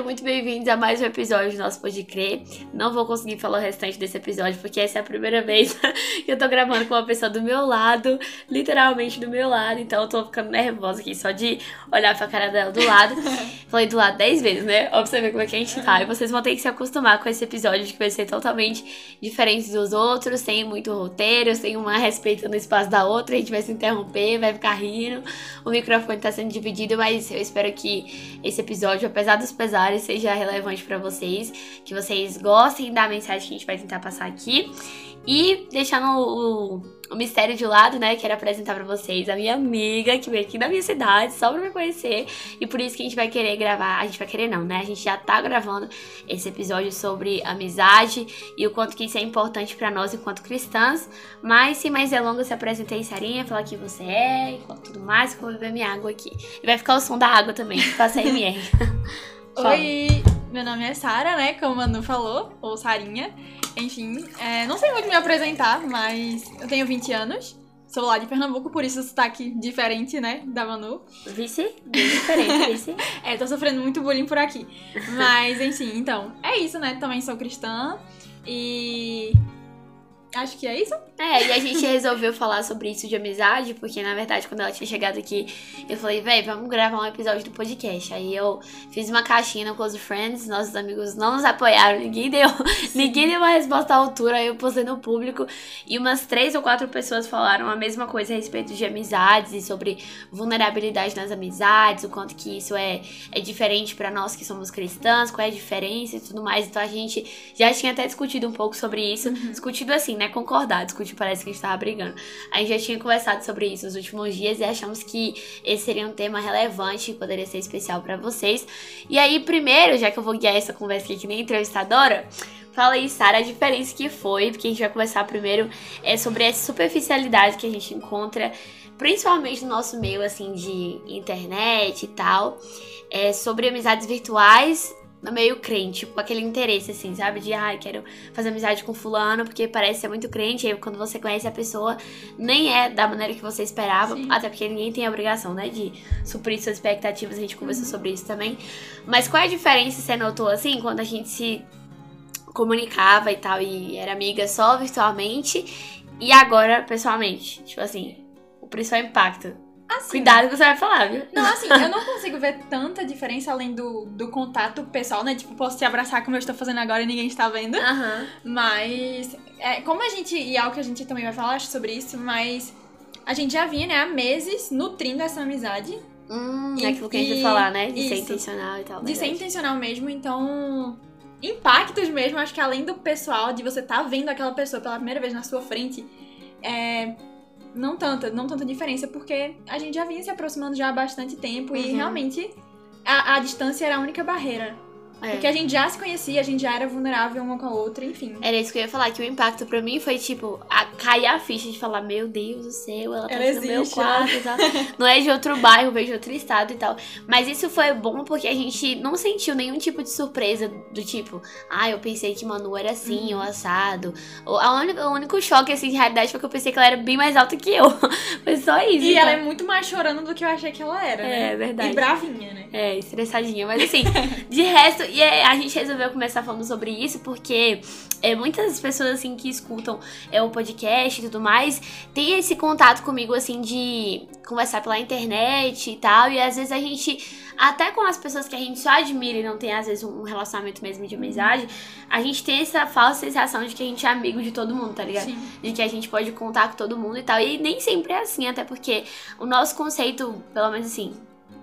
Sejam muito bem-vindos a mais um episódio do nosso Pode Crer. Não vou conseguir falar o restante desse episódio, porque essa é a primeira vez que eu tô gravando com uma pessoa do meu lado, literalmente do meu lado, então eu tô ficando nervosa aqui só de olhar pra cara dela do lado. Falei do lado dez vezes, né? Ó, pra você ver como é que a gente tá. E vocês vão ter que se acostumar com esse episódio, que vai ser totalmente diferente dos outros, sem muito roteiro, sem uma respeitando o espaço da outra, a gente vai se interromper, vai ficar rindo. O microfone tá sendo dividido, mas eu espero que esse episódio, apesar dos pesares, seja relevante para vocês, que vocês gostem da mensagem que a gente vai tentar passar aqui. E deixando o, o mistério de lado, né, quero apresentar para vocês a minha amiga que veio aqui da minha cidade só pra me conhecer. E por isso que a gente vai querer gravar, a gente vai querer não, né? A gente já tá gravando esse episódio sobre amizade e o quanto que isso é importante para nós enquanto cristãs. Mas sem mais delongas, se apresentei Sarinha, falar quem você é e tudo mais, eu vou beber minha água aqui. E vai ficar o som da água também, passa MR. Oi, meu nome é Sara, né? Como o Manu falou, ou Sarinha. Enfim, é, não sei muito me apresentar, mas eu tenho 20 anos. Sou lá de Pernambuco, por isso o sotaque diferente, né, da Manu. Vice? Bem diferente, vice. é, tô sofrendo muito bullying por aqui. Mas, enfim, então, é isso, né? Também sou cristã e Acho que é isso. É, e a gente resolveu falar sobre isso de amizade, porque na verdade, quando ela tinha chegado aqui, eu falei, véi, vamos gravar um episódio do podcast. Aí eu fiz uma caixinha no Close Friends, nossos amigos não nos apoiaram, ninguém deu, ninguém deu uma resposta à altura, aí eu postei no público. E umas três ou quatro pessoas falaram a mesma coisa a respeito de amizades e sobre vulnerabilidade nas amizades, o quanto que isso é, é diferente para nós que somos cristãs, qual é a diferença e tudo mais. Então a gente já tinha até discutido um pouco sobre isso, uhum. discutido assim né, concordar, discutir, parece que a gente tava brigando. A gente já tinha conversado sobre isso nos últimos dias e achamos que esse seria um tema relevante e poderia ser especial para vocês. E aí, primeiro, já que eu vou guiar essa conversa aqui que nem entrevistadora, Fala aí, Sara, a diferença que foi, porque a gente vai conversar primeiro é sobre essa superficialidade que a gente encontra, principalmente no nosso meio, assim, de internet e tal, é, sobre amizades virtuais meio crente, tipo, aquele interesse, assim, sabe? De, ai, ah, quero fazer amizade com fulano porque parece ser muito crente. E aí, quando você conhece a pessoa, nem é da maneira que você esperava. Sim. Até porque ninguém tem a obrigação, né, de suprir suas expectativas. A gente conversou uhum. sobre isso também. Mas qual é a diferença, você notou, assim, quando a gente se comunicava e tal, e era amiga só virtualmente, e agora pessoalmente? Tipo assim, o principal impacto Assim, Cuidado que você vai falar, viu? Não, assim, eu não consigo ver tanta diferença além do, do contato pessoal, né? Tipo, posso te abraçar como eu estou fazendo agora e ninguém está vendo. Uhum. Mas, é, como a gente, e é algo que a gente também vai falar sobre isso, mas a gente já vinha, né, há meses nutrindo essa amizade. Hum, e, é aquilo que a gente vai falar, né? De isso, ser intencional e tal. De ser intencional mesmo, então. Impactos mesmo, acho que além do pessoal, de você estar tá vendo aquela pessoa pela primeira vez na sua frente, é, não tanta, não tanta diferença, porque a gente já vinha se aproximando já há bastante tempo uhum. e realmente a, a distância era a única barreira é. Porque a gente já se conhecia, a gente já era vulnerável uma com a outra, enfim. Era isso que eu ia falar, que o impacto pra mim foi, tipo, a, cair a ficha de falar, meu Deus do céu, ela tá ela no meu quarto e tal. Não é de outro bairro, veio de outro estado e tal. Mas isso foi bom porque a gente não sentiu nenhum tipo de surpresa do tipo, ah, eu pensei que Manu era assim, uhum. ou assado. Ou, a única, o único choque, assim, de realidade foi que eu pensei que ela era bem mais alta que eu. foi só isso. E então. ela é muito mais chorando do que eu achei que ela era, né? É, verdade. E bravinha, né? É, estressadinha. Mas assim, de resto, e é, a gente resolveu começar falando sobre isso porque é, muitas pessoas assim que escutam é, o podcast e tudo mais tem esse contato comigo assim de conversar pela internet e tal. E às vezes a gente, até com as pessoas que a gente só admira e não tem às vezes um relacionamento mesmo de amizade, a gente tem essa falsa sensação de que a gente é amigo de todo mundo, tá ligado? Sim. De que a gente pode contar com todo mundo e tal. E nem sempre é assim, até porque o nosso conceito, pelo menos assim,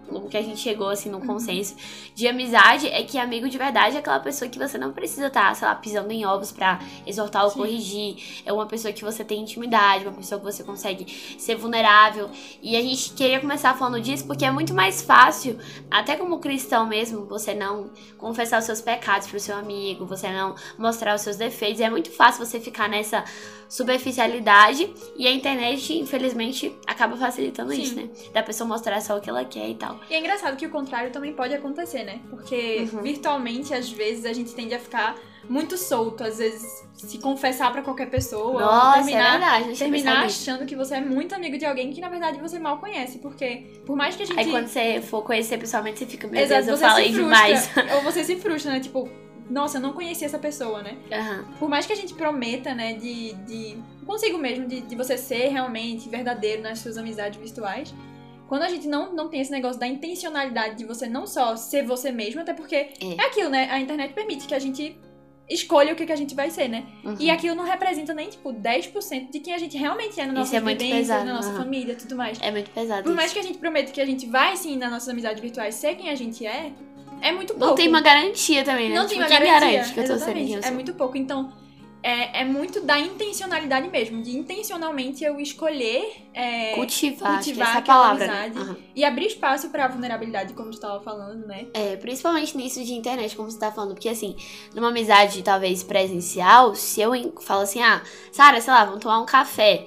o que a gente chegou, assim, no consenso de amizade é que amigo de verdade é aquela pessoa que você não precisa estar, tá, sei lá, pisando em ovos pra exortar ou Sim. corrigir. É uma pessoa que você tem intimidade, uma pessoa que você consegue ser vulnerável. E a gente queria começar falando disso porque é muito mais fácil, até como cristão mesmo, você não confessar os seus pecados pro seu amigo, você não mostrar os seus defeitos. É muito fácil você ficar nessa superficialidade e a internet, infelizmente, acaba facilitando Sim. isso, né? Da pessoa mostrar só o que ela quer e tal. E é engraçado que o contrário também pode acontecer, né? Porque Uhum. virtualmente, às vezes, a gente tende a ficar muito solto, às vezes se confessar pra qualquer pessoa, Nossa, é terminar, verdade. Não tinha terminar achando que você é muito amigo de alguém que na verdade você mal conhece, porque por mais que a gente Aí quando você for conhecer pessoalmente, você fica, meu Exato, Deus, eu falei demais. ou você se frustra, né? Tipo, nossa, eu não conhecia essa pessoa, né? Aham. Por mais que a gente prometa, né, de, de consigo mesmo, de, de você ser realmente verdadeiro nas suas amizades virtuais, quando a gente não, não tem esse negócio da intencionalidade de você não só ser você mesmo, até porque É. é, aquilo, né? A internet permite que a gente escolha o que, que a gente vai ser, né? Uhum. E aquilo não representa nem, tipo, 10% de quem a gente realmente é na nossa é vivência, pesado, na nossa aham. família e tudo mais. É muito pesado Por mais isso. que a gente prometa que a gente vai, sim, nas nossas amizades virtuais ser quem a gente é, é muito pouco. Não tem uma garantia também, né? Não tipo, tem uma garantia. garante que eu tô sendo quem eu É sou? muito pouco. Então, é, é muito da intencionalidade mesmo. De intencionalmente eu escolher é, Cultivar, cultivar essa palavra, né? amizade. Aham. e abrir espaço pra vulnerabilidade, como tu tava falando, né? É, principalmente nisso de internet, como você tá falando. Porque, assim, numa amizade talvez presencial, se eu falo assim, ah, Sara, sei lá, vamos tomar um café.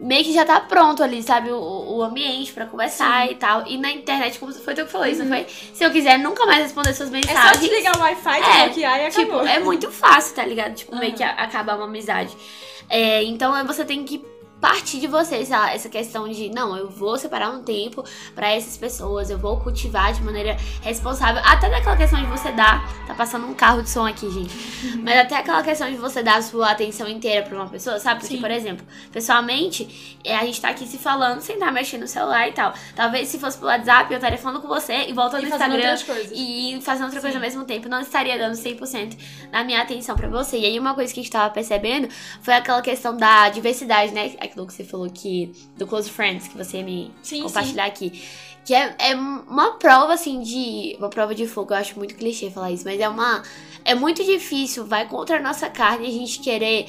Meio que já tá pronto ali, sabe? O, o ambiente pra conversar e tal. E na internet, como foi tu que falou isso, não foi? Se eu quiser nunca mais responder suas Uhum. É só mensagens. desligar o Wi-Fi, É, desbloquear e Tipo, acabou. é muito fácil, tá ligado? Tipo, meio Aham. que acabar uma amizade. É, então você tem que partir de você, essa, essa questão de, não, eu vou separar um tempo pra essas pessoas, eu vou cultivar de maneira responsável. Até daquela questão de você dar. Tá passando um carro de som aqui, gente. Mas até aquela questão de você dar a sua atenção inteira pra uma pessoa, sabe? Porque, Sim. por exemplo, pessoalmente, é, a gente tá aqui se falando sem estar mexendo no celular e tal. Talvez se fosse pelo WhatsApp, eu estaria falando com você e voltando E no Instagram outras coisas. e fazendo outra coisa Sim. ao mesmo tempo, não estaria dando 100% da minha atenção pra você. E aí uma coisa que a gente tava percebendo foi aquela questão da diversidade, né? Aquilo que você falou que do close friends que você ia me Sim, compartilhar aqui. Que é, é uma prova, assim, de. Uma prova de fogo, eu acho muito clichê falar isso, mas é uma. É muito difícil, vai contra a nossa carne a gente querer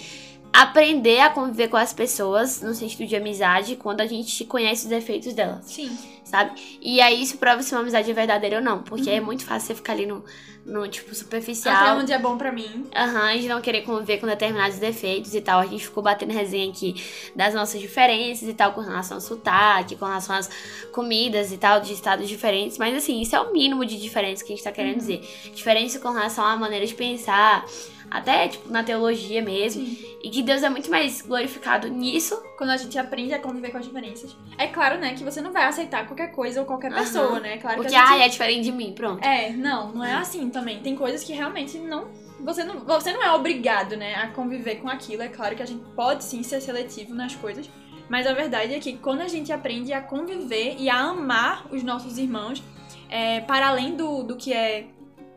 aprender a conviver com as pessoas no sentido de amizade quando a gente conhece os defeitos delas Sim. sabe? E aí isso prova se uma amizade é verdadeira ou não. Porque Uhum. é muito fácil você ficar ali no, no tipo, Até superficial. onde é bom pra mim. Aham, de não querer conviver com determinados defeitos e tal. A gente ficou batendo resenha aqui das nossas diferenças e tal, com relação ao sotaque, com relação às comidas e tal, de estados diferentes. Mas assim, isso é o mínimo de diferença que a gente tá querendo Uhum. dizer. Diferença com relação à maneira de pensar, até, tipo, na teologia mesmo. Sim. E que Deus é muito mais glorificado nisso. Quando a gente aprende a conviver com as diferenças. É claro, né, que você não vai aceitar qualquer coisa ou qualquer Aham. pessoa, né? Claro Porque, que a gente... ai, é diferente de mim, pronto. É, não, não é assim também. Tem coisas que realmente não. Você não, você não é obrigado, né, a conviver com aquilo. É claro que a gente pode sim ser seletivo nas coisas. Mas a verdade é que quando a gente aprende a conviver e a amar os nossos irmãos, é, para além do, do que é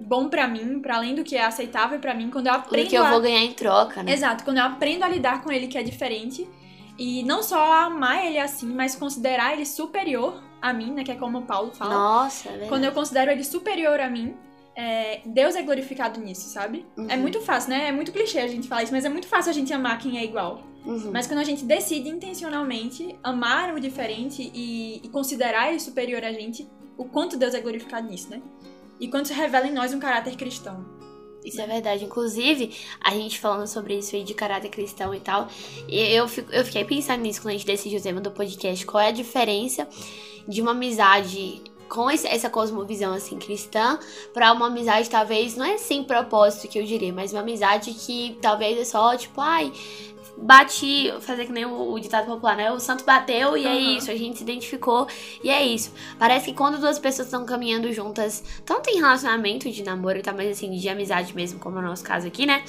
bom pra mim, para além do que é aceitável pra mim, quando eu O aprendo que eu a... vou ganhar em troca, né? Exato, quando eu aprendo a lidar com ele que é diferente e não só amar ele assim, mas considerar ele superior a mim, né, que é como o Paulo fala. Nossa, é verdade. Quando eu considero ele superior a mim, é, Deus é glorificado nisso, sabe? É Uhum. muito fácil, né? É muito clichê a gente falar isso, mas é muito fácil a gente amar quem é igual. Uhum. Mas quando a gente decide intencionalmente amar o diferente e, e considerar ele superior a gente, o quanto Deus é glorificado nisso, né? E quanto se revela em nós um caráter cristão. Isso é verdade. Inclusive, a gente falando sobre isso aí de caráter cristão e tal, eu, fico- eu fiquei pensando nisso quando a gente decidiu o tema do podcast. Qual é a diferença de uma amizade com essa cosmovisão assim cristã pra uma amizade talvez não é sem propósito que eu diria, mas uma amizade que talvez é só tipo, ai, bati, fazer que nem o, o ditado popular, né? O santo bateu e é Aham. isso, a gente se identificou e é isso. Parece que quando duas pessoas estão caminhando juntas, tanto em relacionamento de namoro e tal, mas assim, de amizade mesmo, como é o nosso caso aqui, né?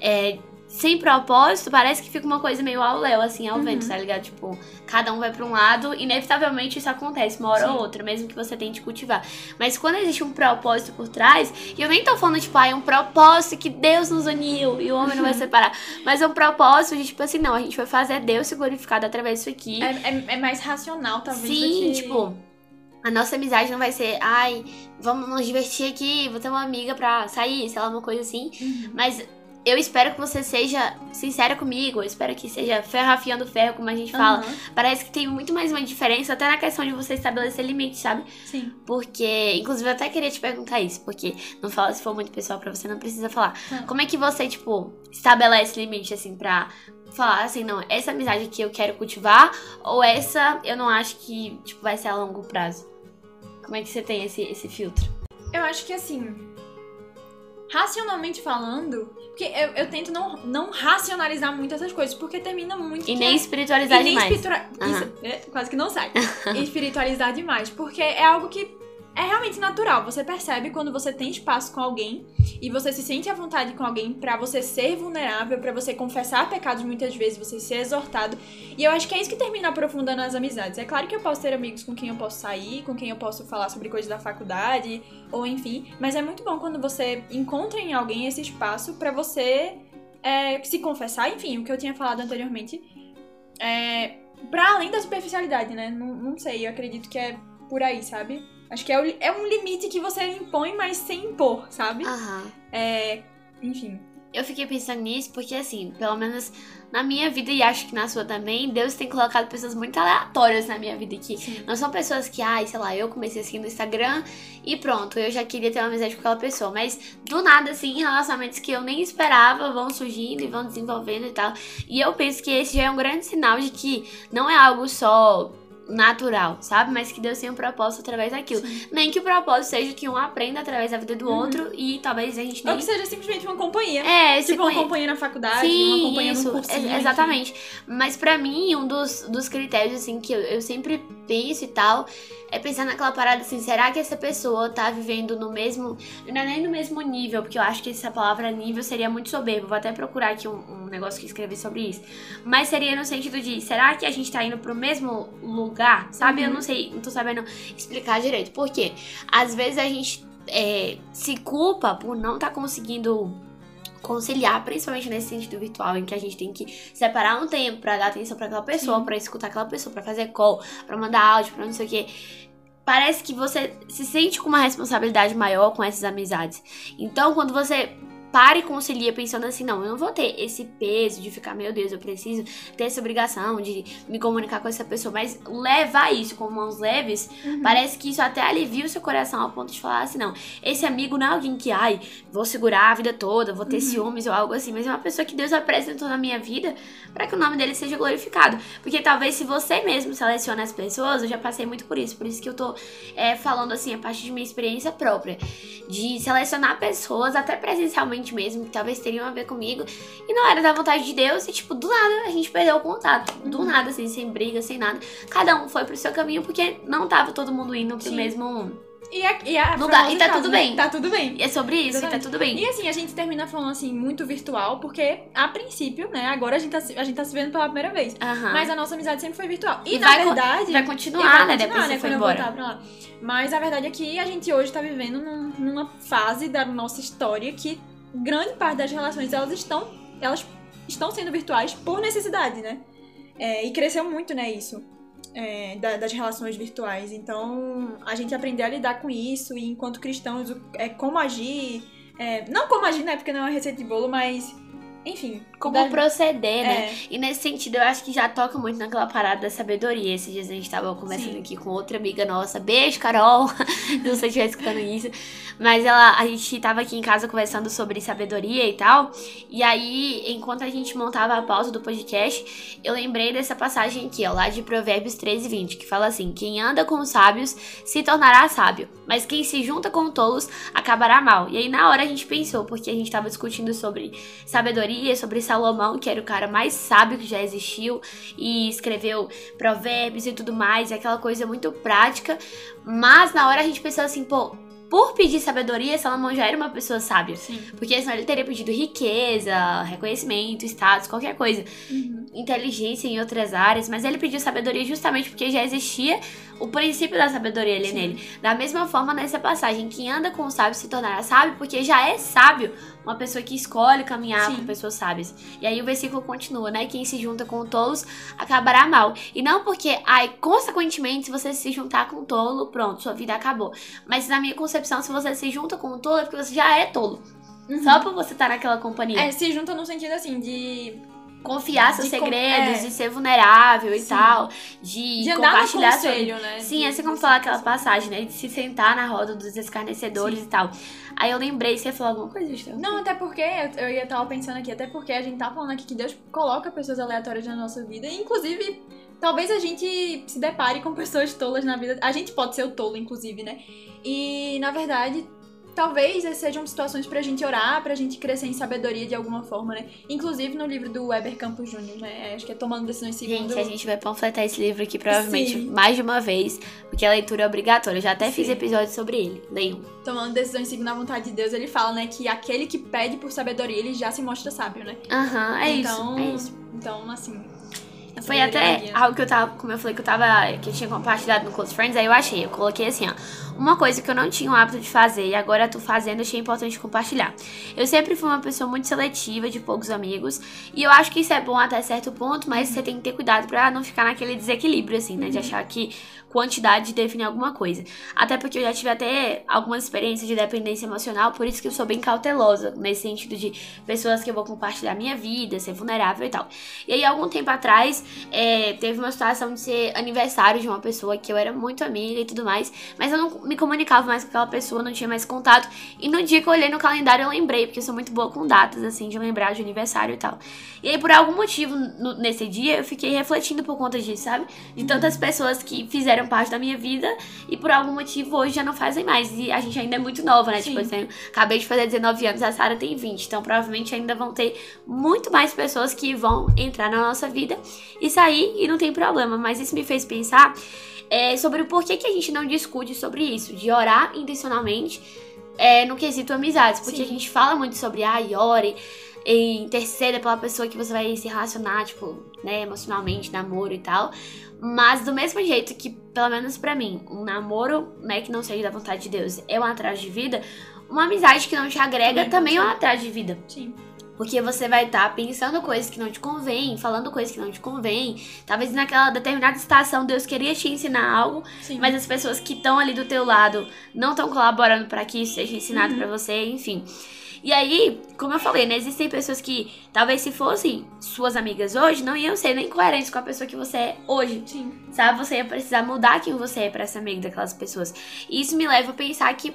É, sem propósito, parece que fica uma coisa meio ao léu, assim, ao Uhum. vento, tá ligado? Tipo, cada um vai pra um lado, inevitavelmente isso acontece, uma hora Sim. ou outra, mesmo que você tente cultivar. Mas quando existe um propósito por trás, e eu nem tô falando, tipo, ah, é um propósito que Deus nos uniu e o homem não vai separar, mas é um propósito de, tipo assim, não, a gente vai fazer Deus se glorificado através disso aqui. É, é- é mais racional, talvez. Sim, que... tipo, a nossa amizade não vai ser, ai, vamos nos divertir aqui, vou ter uma amiga pra sair, sei lá, uma coisa assim. Uhum. Mas eu espero que você seja sincera comigo, eu espero que seja ferro afiando ferro, como a gente fala. Aham, Parece que tem muito mais uma diferença, até na questão de você estabelecer limites, sabe? Sim. Porque, inclusive, eu até queria te perguntar isso, porque não fala se for muito pessoal pra você, não precisa falar. Tá. Como é que você, tipo, estabelece limite, assim, pra falar assim, não, essa amizade aqui eu quero cultivar, ou essa eu não acho que, tipo, vai ser a longo prazo? Como é que você tem esse, esse filtro? Eu acho que assim, racionalmente falando, porque eu, eu tento não, não racionalizar muito essas coisas, porque termina muito. E nem é- espiritualizar e nem demais. espiritua- Isso, é, quase que não sai. espiritualizar demais, porque é algo que é realmente natural. Você percebe quando você tem espaço com alguém e você se sente à vontade com alguém pra você ser vulnerável, pra você confessar pecados muitas vezes, você ser exortado. E eu acho que é isso que termina aprofundando as amizades. É claro que eu posso ter amigos com quem eu posso sair, com quem eu posso falar sobre coisas da faculdade, ou enfim, mas é muito bom quando você encontra em alguém esse espaço pra você é, se confessar, enfim, o que eu tinha falado anteriormente. É, pra além da superficialidade, né? Não, não sei, eu acredito que é por aí, sabe? Acho que é, o- é um limite que você impõe, mas sem impor, sabe? Aham. É. Enfim. Eu fiquei pensando nisso porque, assim, pelo menos na minha vida e acho que na sua também, Deus tem colocado pessoas muito aleatórias na minha vida aqui. Sim. Não são pessoas que, ai, sei lá, eu comecei assim no Instagram e pronto, eu já queria ter uma amizade com aquela pessoa. Mas do nada, assim, relacionamentos que eu nem esperava vão surgindo e vão desenvolvendo e tal. E eu penso que esse já é um grande sinal de que não é algo só natural, sabe? Mas que Deus tem um propósito através daquilo. Nem que o propósito seja que um aprenda através da vida do Uhum. outro e talvez a gente Ou nem. que seja simplesmente uma companhia. É, tipo, uma companhia na faculdade, uma Sim, companhia isso, num cursinho. ex- exatamente. Mas pra mim, um dos, dos critérios, assim, que eu, eu sempre penso e tal, é pensar naquela parada assim, será que essa pessoa tá vivendo no mesmo. Não é nem no mesmo nível, porque eu acho que essa palavra nível seria muito soberbo. Vou até procurar aqui um, um negócio que escrevi sobre isso. Mas seria no sentido de, será que a gente tá indo pro mesmo lugar? Sabe? Eu Uhum. não sei, não tô sabendo explicar direito. Por quê? Às vezes a gente é, se culpa por não tá conseguindo conciliar, principalmente nesse sentido virtual, em que a gente tem que separar um tempo pra dar atenção pra aquela pessoa, pra escutar aquela pessoa, pra fazer call, pra mandar áudio, pra não sei o quê. Parece que você se sente com uma responsabilidade maior com essas amizades. Então, quando você para e concilia pensando assim, não, eu não vou ter esse peso de ficar, meu Deus, eu preciso ter essa obrigação de me comunicar com essa pessoa, mas levar isso com mãos leves, Uhum. Parece que isso até alivia o seu coração ao ponto de falar assim, não, esse amigo não é alguém que, ai, vou segurar a vida toda, vou ter Uhum. ciúmes ou algo assim, mas é uma pessoa que Deus apresentou na minha vida para que o nome dele seja glorificado. Porque talvez se você mesmo seleciona as pessoas, eu já passei muito por isso, por isso que eu tô é, falando assim, a partir de minha experiência própria, de selecionar pessoas, até presencialmente mesmo, que talvez teriam a ver comigo, e não era da vontade de Deus, e tipo, do nada a gente perdeu o contato, do Uhum. nada, assim, sem briga, sem nada. Cada um foi pro seu caminho porque não tava todo mundo indo pro Sim. mesmo. E a, e a Lugar- e tá frase, tudo né? bem. Tá tudo bem. E é sobre isso, e tá Exatamente. tudo bem. E assim, a gente termina falando assim, muito virtual, porque a princípio, né, agora a gente tá, se- a gente tá se vendo pela primeira vez. Mas a nossa amizade sempre foi virtual. E, E na vai verdade. Vai continuar, vai né? continuar, Depois né, você foi embora. voltar pra lá. Mas a verdade é que a gente hoje tá vivendo num- numa fase da nossa história que grande parte das relações elas estão, elas estão sendo virtuais por necessidade, né? É, e cresceu muito, né, isso. é, da- das relações virtuais. Então, a gente aprender a lidar com isso e enquanto cristãos, é, como agir. é, não como agir, né? Porque não é uma receita de bolo, mas. Enfim. Como da- proceder, né? é, E nesse sentido, eu acho que já toca muito naquela parada da sabedoria. Esses dias a gente tava conversando Sim. aqui com outra amiga nossa. Beijo, Carol! Não sei se estiver escutando isso. Mas ela, a gente tava aqui em casa conversando sobre sabedoria e tal. E aí, enquanto a gente montava a pausa do podcast, eu lembrei dessa passagem aqui, ó, lá de Provérbios 13, 20, que fala assim: Quem anda com os sábios se tornará sábio, mas quem se junta com tolos acabará mal. E aí, na hora, a gente pensou, porque a gente tava discutindo sobre sabedoria, sobre Salomão, que era o cara mais sábio que já existiu e escreveu provérbios e tudo mais, e aquela coisa muito prática. Mas na hora a gente pensou assim, pô, por pedir sabedoria, Salomão já era uma pessoa sábia. sim. Porque senão ele teria pedido riqueza, reconhecimento, status, qualquer coisa. Uhum. Inteligência em outras áreas, mas ele pediu sabedoria justamente porque já existia o princípio da sabedoria ali Sim. nele. Da mesma forma, nessa passagem, quem anda com o sábio se tornará sábio, porque já é sábio uma pessoa que escolhe caminhar Sim. com pessoas sábias. E aí o versículo continua, né? Quem se junta com tolos acabará mal. E não porque, ai, consequentemente, se você se juntar com tolo, pronto, sua vida acabou. Mas na minha concepção, se você se junta com um tolo, é porque você já é tolo. Uhum. Só por você estar naquela companhia. É, se junta no sentido assim de. Confiar seus De com- segredos, é. de ser vulnerável e Sim. tal, de, De andar no compartilhar conselho, né? Sim, De- assim como falar aquela passagem, né? De se sentar na roda dos escarnecedores e tal. Aí eu lembrei, você ia falar alguma coisa, Gustavo? Não, até porque, eu, eu ia estar pensando aqui, até porque a gente tá falando aqui que Deus coloca pessoas aleatórias na nossa vida, e inclusive, talvez a gente se depare com pessoas tolas na vida. A gente pode ser o tolo, inclusive, né? E, na verdade, talvez essas sejam situações pra gente orar, pra gente crescer em sabedoria de alguma forma, né? Inclusive no livro do Weber Campos Júnior, né? Acho que é Tomando Decisões Segundo... Gente, a gente vai panfletar esse livro aqui provavelmente Sim. mais de uma vez, porque a leitura é obrigatória. Eu já até fiz Sim. episódio sobre ele. Leiam. Tomando Decisões Segundo a Vontade de Deus, ele fala, né? Que aquele que pede por sabedoria, ele já se mostra sábio, né? Aham, é então, isso. É isso. Então, assim... Foi até guia. algo que eu tava, como eu falei, que eu tava, que eu tinha compartilhado no Close Friends, aí eu achei, eu coloquei assim, ó, uma coisa que eu não tinha o hábito de fazer e agora tô fazendo, achei importante compartilhar. Eu sempre fui uma pessoa muito seletiva, de poucos amigos, e eu acho que isso é bom até certo ponto, mas você tem que ter cuidado pra não ficar naquele desequilíbrio, assim, né, de achar que quantidade define alguma coisa. Até porque eu já tive até algumas experiências de dependência emocional, por isso que eu sou bem cautelosa, nesse sentido de pessoas que eu vou compartilhar minha vida, ser vulnerável e tal. E aí, algum tempo atrás, é, teve uma situação de ser aniversário de uma pessoa que eu era muito amiga e tudo mais, mas eu não me comunicava mais com aquela pessoa, não tinha mais contato. E no dia que eu olhei no calendário, eu lembrei, porque eu sou muito boa com datas, assim, de lembrar de aniversário e tal. E aí, por algum motivo, no- nesse dia, eu fiquei refletindo por conta disso, sabe? De tantas pessoas que fizeram parte da minha vida e por algum motivo hoje já não fazem mais. E a gente ainda é muito nova, né? Sim. Tipo, eu tenho- acabei de fazer 19 anos, a Sara tem 20. Então, provavelmente ainda vão ter muito mais pessoas que vão entrar na nossa vida e sair e não tem problema. Mas isso me fez pensar é, sobre o porquê que a gente não discute sobre isso, de orar intencionalmente é, no quesito amizades. Porque Sim. a gente fala muito sobre, ai, ore e interceda pela pessoa que você vai se relacionar, tipo, né, emocionalmente, namoro e tal. Mas do mesmo jeito que, pelo menos pra mim, um namoro, né, que não seja da vontade de Deus é um atrás de vida, uma amizade que não te agrega Também também é um atrás de vida. Sim. Porque você vai estar pensando coisas que não te convém, falando coisas que não te convém. Talvez naquela determinada estação Deus queria te ensinar algo, Sim. mas as pessoas que estão ali do teu lado não estão colaborando para que isso seja ensinado Uhum. pra você, enfim. E aí, como eu falei, né, existem pessoas que talvez se fossem suas amigas hoje, não iam ser nem coerentes com a pessoa que você é hoje. Sim. Sabe? Você ia precisar mudar quem você é pra ser amigo daquelas pessoas. E isso me leva a pensar que,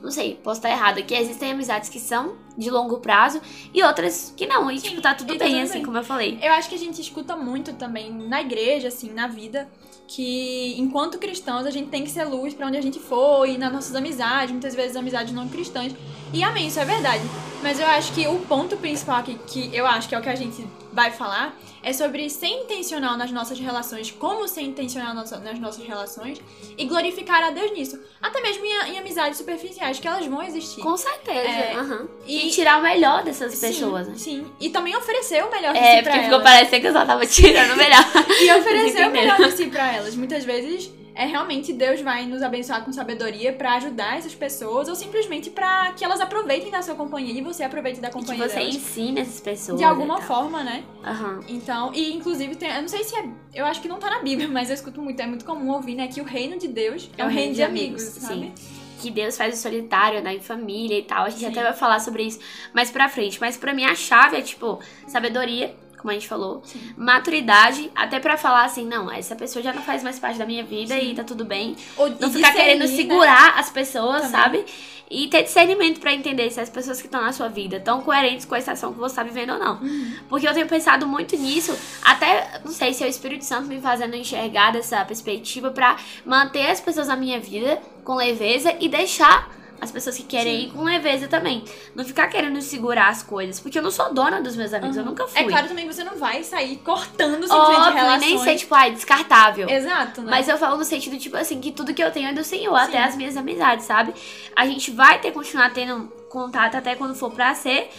não sei, posso estar errada, que existem amizades que são de longo prazo e outras que não. E, Sim, tipo, tá tudo bem, tudo assim, bem. como eu falei. Eu acho que a gente escuta muito também na igreja, assim, na vida, que enquanto cristãos a gente tem que ser luz pra onde a gente for e nas nossas amizades, muitas vezes amizades não cristãs. E amém, isso é verdade. Mas eu acho que o ponto principal aqui, que eu acho que é o que a gente vai falar, é sobre ser intencional nas nossas relações, como ser intencional nas nossas relações e glorificar a Deus nisso. Até mesmo em, em amizades superficiais, que elas vão existir. Com certeza. É, aham. e- E tirar o melhor dessas Sim, pessoas, né? Sim, e também oferecer o melhor de É, si pra porque ficou elas. parecendo que eu só tava tirando o melhor. E oferecer o melhor de si pra elas. Muitas vezes é realmente Deus vai nos abençoar com sabedoria pra ajudar essas pessoas ou simplesmente pra que elas aproveitem da sua companhia e você aproveite da E que companhia você delas. ensina essas pessoas. De alguma forma, né? Aham. Então, e inclusive tem, eu não sei se é, eu acho que não tá na Bíblia, mas eu escuto muito, é muito comum ouvir, né, que o reino de Deus é, o reino de amigos, sabe? que Deus faz o solitário, andar em família e tal. A gente Sim. até vai falar sobre isso mais pra frente. Mas pra mim a chave é, tipo, sabedoria, como a gente falou, Sim. maturidade, até pra falar assim, não, essa pessoa já não faz mais parte da minha vida Sim. e tá tudo bem. Ou, Não ficar querendo né? segurar as pessoas, Também. sabe? E ter discernimento pra entender se as pessoas que estão na sua vida estão coerentes com a estação que você tá vivendo ou não. Uhum. Porque eu tenho pensado muito nisso, até, não sei se é o Espírito Santo me fazendo enxergar dessa perspectiva pra manter as pessoas na minha vida com leveza e deixar as pessoas que querem ir com leveza também. Não ficar querendo segurar as coisas, porque eu não sou dona dos meus amigos, eu Uhum. nunca fui. É claro também que você não vai sair cortando simplesmente Óbvio, relações. nem ser, tipo, ai, descartável. Exato, né? Mas eu falo no sentido, tipo assim, que tudo que eu tenho é do Senhor, Sim. até as minhas amizades, sabe? A gente vai ter continuar tendo contato até quando for pra ser.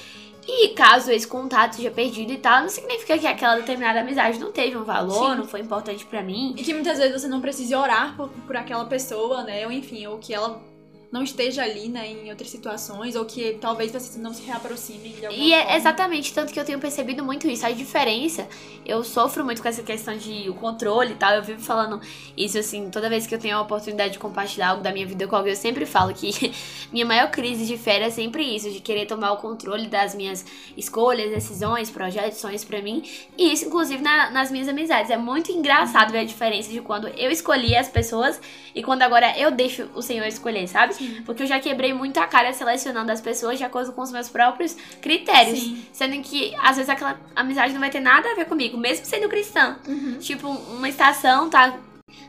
E caso esse contato seja perdido e tal, não significa que aquela determinada amizade não teve um valor, Sim. não foi importante pra mim. E que muitas vezes você não precise orar por, por aquela pessoa, né? Ou enfim, ou que ela não esteja ali, né, em outras situações, ou que talvez você não se reaproxime de alguma E é forma. exatamente, tanto que eu tenho percebido muito isso. A diferença, eu sofro muito com essa questão de o controle e tal. Eu vivo falando isso assim, toda vez que eu tenho a oportunidade de compartilhar algo da minha vida com alguém, eu sempre falo que minha maior crise de fé é sempre isso, de querer tomar o controle das minhas escolhas, decisões, projetos, sonhos pra mim. E isso, inclusive, na- nas minhas amizades. É muito engraçado ver a diferença de quando eu escolhi as pessoas e quando agora eu deixo o Senhor escolher, sabe? Sim. Porque eu já quebrei muito a cara selecionando as pessoas de acordo com os meus próprios critérios. Sim. Sendo que, às vezes, aquela amizade não vai ter nada a ver comigo, mesmo sendo cristã. Uhum. Tipo, uma estação tá.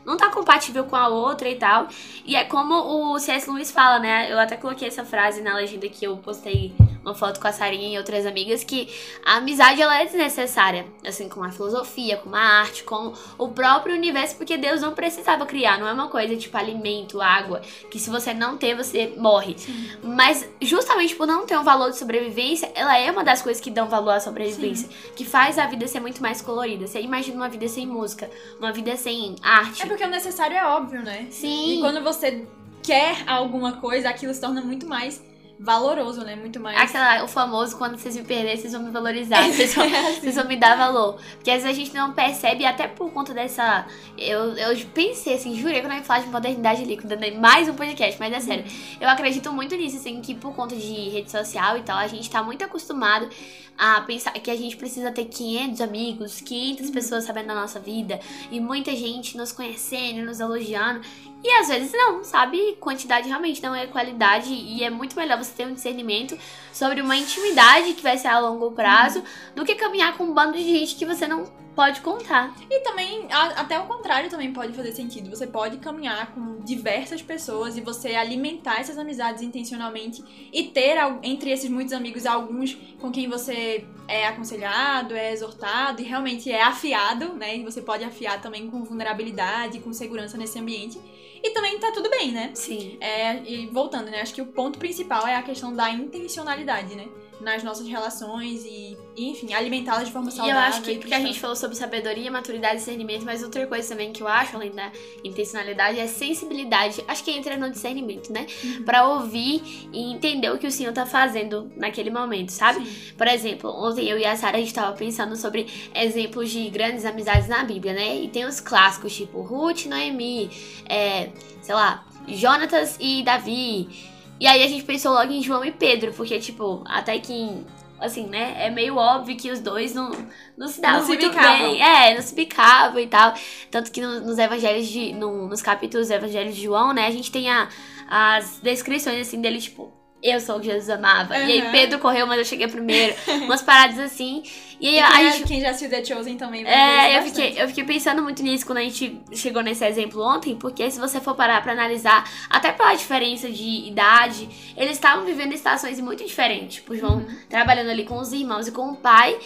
Não tá compatível com a outra e tal. E é como o C.S. Lewis fala, né? Eu até coloquei essa frase na legenda que eu postei uma foto com a Sarinha e outras amigas, que a amizade ela é desnecessária. Assim, com a filosofia, com a arte, com o próprio universo, porque Deus não precisava criar. Não é uma coisa tipo alimento, água, que se você não ter, você morre. Mas justamente por não ter um valor de sobrevivência, ela é uma das coisas que dão valor à sobrevivência. Que faz a vida ser muito mais colorida. Você imagina uma vida sem música, uma vida sem arte. É porque o necessário é óbvio, né? Sim. E quando você quer alguma coisa, aquilo se torna muito mais valoroso, né? Muito mais. Aquela, o famoso, quando vocês me perderem, vocês vão me valorizar, vocês vão, vocês vão me dar valor. Porque às vezes a gente não percebe, até por conta dessa. Eu, eu pensei assim, jurei quando eu ia falar de modernidade líquida, né? mais um podcast, mas é sério. Eu acredito muito nisso, assim, que por conta de rede social e tal, a gente tá muito acostumado a pensar que a gente precisa ter 500 amigos, 500 pessoas sabendo da nossa vida e muita gente nos conhecendo, nos elogiando. E às vezes não, sabe? Quantidade realmente não é qualidade e é muito melhor você ter um discernimento sobre uma intimidade que vai ser a longo prazo do que caminhar com um bando de gente que você não pode contar. E também, a- até o contrário também pode fazer sentido. Você pode caminhar com diversas pessoas e você alimentar essas amizades intencionalmente e ter entre esses muitos amigos alguns com quem você é aconselhado, é exortado e realmente é afiado, né? E você pode afiar também com vulnerabilidade, com segurança nesse ambiente. E também tá tudo bem, né? Sim. É, e voltando, né? Acho que o ponto principal é a questão da intencionalidade, né? Nas nossas relações e, e, enfim, alimentá-las de forma E eu saudável. acho que, porque a gente falou sobre sabedoria, maturidade e discernimento, mas outra coisa também que eu acho, além da intencionalidade, é sensibilidade. Acho que entra no discernimento, né? Pra ouvir e entender o que o Senhor tá fazendo naquele momento, sabe? Sim. Por exemplo, ontem eu e a Sara a gente tava pensando sobre exemplos de grandes amizades na Bíblia, né? E tem os clássicos, tipo Ruth, Noemi, é, sei lá, Jonatas e Davi. E aí a gente pensou logo em João e Pedro, porque, tipo, até que, assim, né? É meio óbvio que os dois não, não se davam Não se muito bicavam. bem. É, não se bicavam e tal. Tanto que no- nos evangelhos de. no- nos capítulos do evangelho de João, né? A gente tem a, as descrições, assim, dele, tipo. Eu sou o que Jesus amava. E aí Uhum. Pedro correu, mas eu cheguei primeiro. Umas paradas assim. E aí E a quem, gente. quem já assistiu The Chosen também vai É, eu fiquei, eu fiquei pensando muito nisso quando a gente chegou nesse exemplo ontem, porque se você for parar pra analisar, até pela diferença de idade, eles estavam vivendo em situações muito diferentes. Tipo, João trabalhando ali com os irmãos e com o pai,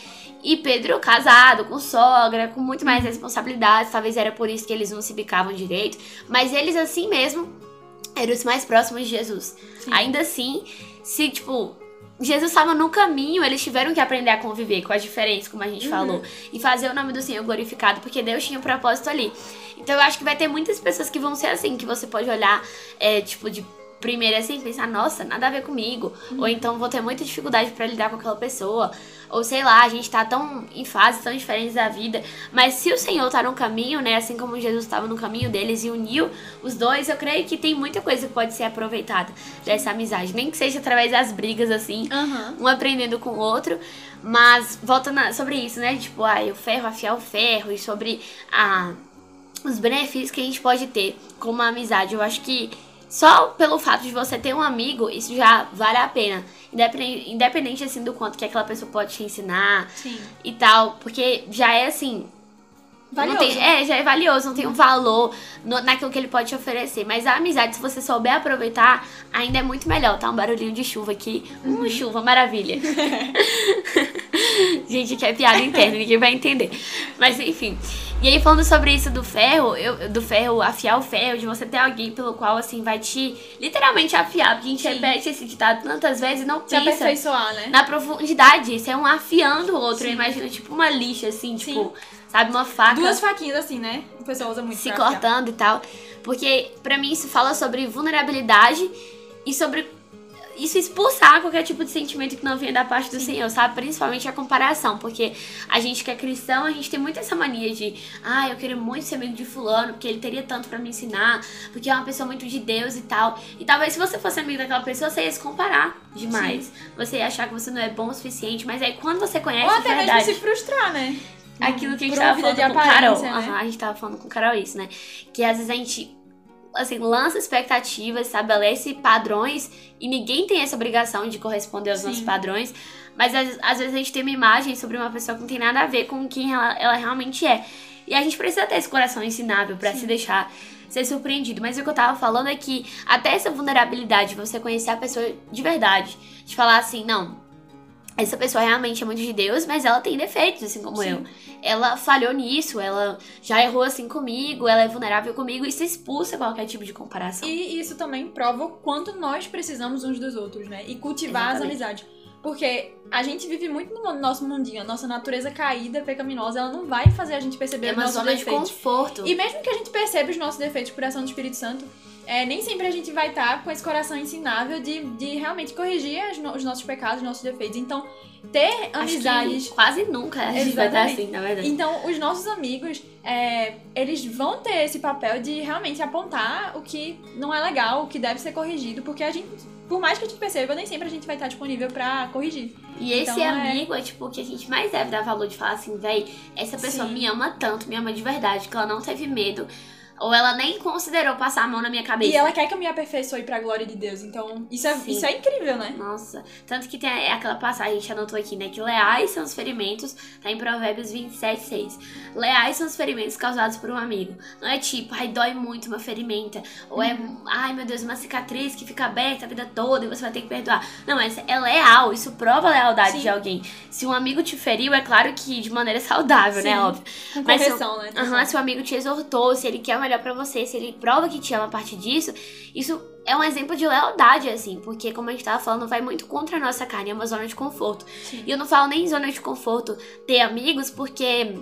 e Pedro casado, com sogra, com muito mais responsabilidades, talvez era por isso que eles não se bicavam direito, mas eles assim mesmo eram os mais próximos de Jesus. Sim. Ainda assim, se tipo. Jesus estava no caminho, eles tiveram que aprender a conviver com as diferenças, como a gente Uhum. falou, e fazer o nome do Senhor glorificado, porque Deus tinha um propósito ali. Então eu acho que vai ter muitas pessoas que vão ser assim, que você pode olhar, é, tipo, de primeira assim, e pensar, nossa, nada a ver comigo. Ou então vou ter muita dificuldade pra lidar com aquela pessoa. Ou sei lá, a gente tá tão em fases tão diferentes da vida. Mas se o Senhor tá no caminho, né? Assim como Jesus estava no caminho deles e uniu os dois, eu creio que tem muita coisa que pode ser aproveitada dessa amizade. Nem que seja através das brigas, assim, Aham. um aprendendo com o outro. Mas voltando a- sobre isso, né? Tipo, ah, o ferro afiar o ferro e sobre a, os benefícios que a gente pode ter com uma amizade. Eu acho que só pelo fato de você ter um amigo, isso já vale a pena. Independente, independente assim do quanto que aquela pessoa pode te ensinar Sim. e tal. Porque já é assim. Valioso. Não tem, é, já é valioso, não tem um valor no- naquilo que ele pode te oferecer. Mas a amizade, se você souber aproveitar, ainda é muito melhor. Tá um barulhinho de chuva aqui. Hum, chuva, maravilha. Gente, que é piada interna, ninguém vai entender. Mas enfim. E aí, falando sobre isso do ferro, eu, do ferro, afiar o ferro, de você ter alguém pelo qual, assim, vai te literalmente afiar. Porque a gente Sim. repete esse ditado tantas vezes e não Se pensa aperfeiçoar, né? na profundidade. Isso é um afiando o outro. Sim. Eu imagino, tipo, uma lixa, assim, tipo, sabe, uma faca Duas faquinhas assim, né? O pessoal usa muito se cortando e tal. Porque, pra mim, isso fala sobre vulnerabilidade e sobre isso expulsar qualquer tipo de sentimento que não venha da parte do Sim. Senhor, sabe? Principalmente a comparação, porque a gente que é cristão, a gente tem muito essa mania de, ah, eu queria muito ser amigo de fulano, porque ele teria tanto para me ensinar, porque é uma pessoa muito de Deus e tal. E talvez se você fosse amigo daquela pessoa, você ia se comparar demais. Sim. Você ia achar que você não é bom o suficiente, mas aí quando você conhece Ou até verdade, mesmo se frustrar, né? Aquilo que a gente tava falando com o Carol. Né? Uhum, a gente tava falando com o Carol isso, né? Que às vezes a gente assim, lança expectativas, estabelece padrões e ninguém tem essa obrigação de corresponder aos Sim. nossos padrões. Mas às, às, vezes a gente tem uma imagem sobre uma pessoa que não tem nada a ver com quem ela, ela realmente é. E a gente precisa ter esse coração ensinável para se deixar ser surpreendido. Mas o que eu tava falando é que até essa vulnerabilidade, você conhecer a pessoa de verdade, de falar assim, não, essa pessoa realmente é muito de Deus, mas ela tem defeitos, assim como Sim. eu. Ela falhou nisso, ela já errou assim comigo, ela é vulnerável comigo, e isso expulsa qualquer tipo de comparação. E isso também prova o quanto nós precisamos uns dos outros, né? E cultivar Exatamente. as amizades. Porque a gente vive muito no nosso mundinho, a nossa natureza caída, pecaminosa, ela não vai fazer a gente perceber é os nossos defeitos. É uma zona de conforto. E mesmo que a gente perceba os nossos defeitos por ação do Espírito Santo, é, nem sempre a gente vai estar tá com esse coração ensinável de, de realmente corrigir os nossos pecados, os nossos defeitos. Então, ter amizades. quase nunca a gente vai estar assim, na verdade. Então, os nossos amigos, é, eles vão ter esse papel de realmente apontar o que não é legal, o que deve ser corrigido, porque a gente, por mais que a gente perceba, nem sempre a gente vai estar disponível para corrigir. E esse então, é amigo é... é, tipo, o que a gente mais deve dar valor de falar assim, véi, essa pessoa Sim. me ama tanto, me ama de verdade, que ela não teve medo ou ela nem considerou passar a mão na minha cabeça. E ela quer que eu me aperfeiçoe pra glória de Deus. Então, isso é, isso é incrível, né? Nossa. Tanto que tem aquela passagem, a gente anotou aqui, né? Que leais são os ferimentos, tá em Provérbios 27, 6. Leais são os ferimentos causados por um amigo. Não é tipo, ai, dói muito uma ferimenta. Ou é, uhum. ai, meu Deus, uma cicatriz que fica aberta a vida toda e você vai ter que perdoar. Não, mas é leal. Isso prova a lealdade Sim. de alguém. Se um amigo te feriu, é claro que de maneira saudável, né? Sim. né? Óbvio. Com mas correção, se, né? Uhum, se o amigo te exortou, se ele quer melhor para você, se ele prova que te ama a partir disso, isso é um exemplo de lealdade, assim, porque, como a gente tava falando, vai muito contra a nossa carne, é uma zona de conforto. Sim. E eu não falo nem zona de conforto ter amigos, porque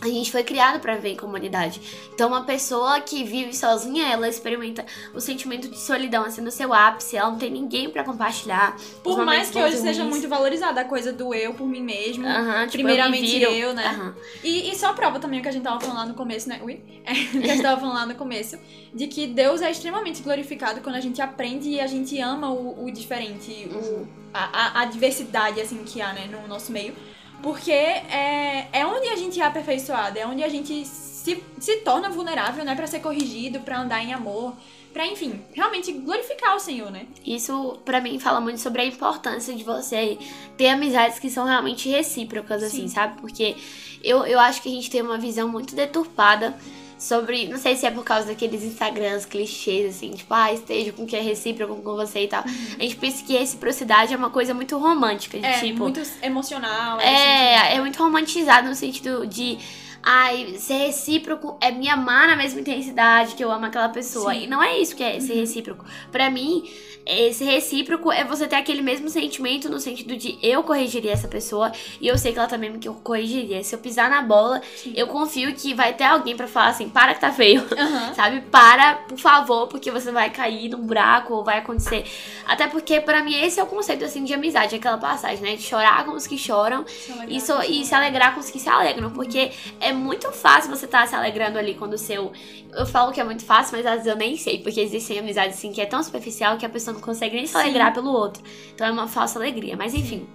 a gente foi criado para viver em comunidade. Então, uma pessoa que vive sozinha, ela experimenta o sentimento de solidão, assim, no seu ápice, ela não tem ninguém para compartilhar. Por mais que hoje seja muito valorizada a coisa do eu por mim mesmo, tipo, primeiramente eu, eu né? E, e, só prova também o que a gente tava falando lá no começo, né? Ui? É, o que a gente tava falando lá no começo, de que Deus é extremamente glorificado quando a gente aprende e a gente ama o, o diferente, o, a, a, a diversidade, assim, que há, né, no nosso meio. Porque é, é onde a gente é aperfeiçoado, é onde a gente se, se torna vulnerável, né? Pra ser corrigido, pra andar em amor, pra, enfim, realmente glorificar o Senhor, né? Isso, para mim, fala muito sobre a importância de você ter amizades que são realmente recíprocas, assim, Sim. assim, sabe? Porque eu, eu acho que a gente tem uma visão muito deturpada sobre. Não sei se é por causa daqueles Instagrams clichês, assim, tipo, ah, esteja com quem é recíproco com você e tal. Uhum. A gente pensa que reciprocidade é uma coisa muito romântica, de é, tipo. Muito emocional. É, é muito romantizado no sentido de. Ai, ser recíproco é me amar na mesma intensidade que eu amo aquela pessoa. Sim. E não é isso que é ser uhum. recíproco. Para mim, esse recíproco é você ter aquele mesmo sentimento no sentido de eu corrigiria essa pessoa e eu sei que ela também me corrigiria. Se eu pisar na bola, Sim. eu confio que vai ter alguém para falar assim: para que tá feio, uhum. sabe? Para, por favor, porque você vai cair num buraco ou vai acontecer. Até porque, para mim, esse é o conceito assim de amizade, aquela passagem, né? De chorar com os que choram e, so, e se alegrar com os que se alegram. Porque é muito fácil você estar tá se alegrando ali quando o seu. Eu falo que é muito fácil, mas às vezes eu nem sei, porque existem amizades assim que é tão superficial que a pessoa não consegue nem se alegrar pelo outro. Então é uma falsa alegria. Mas enfim,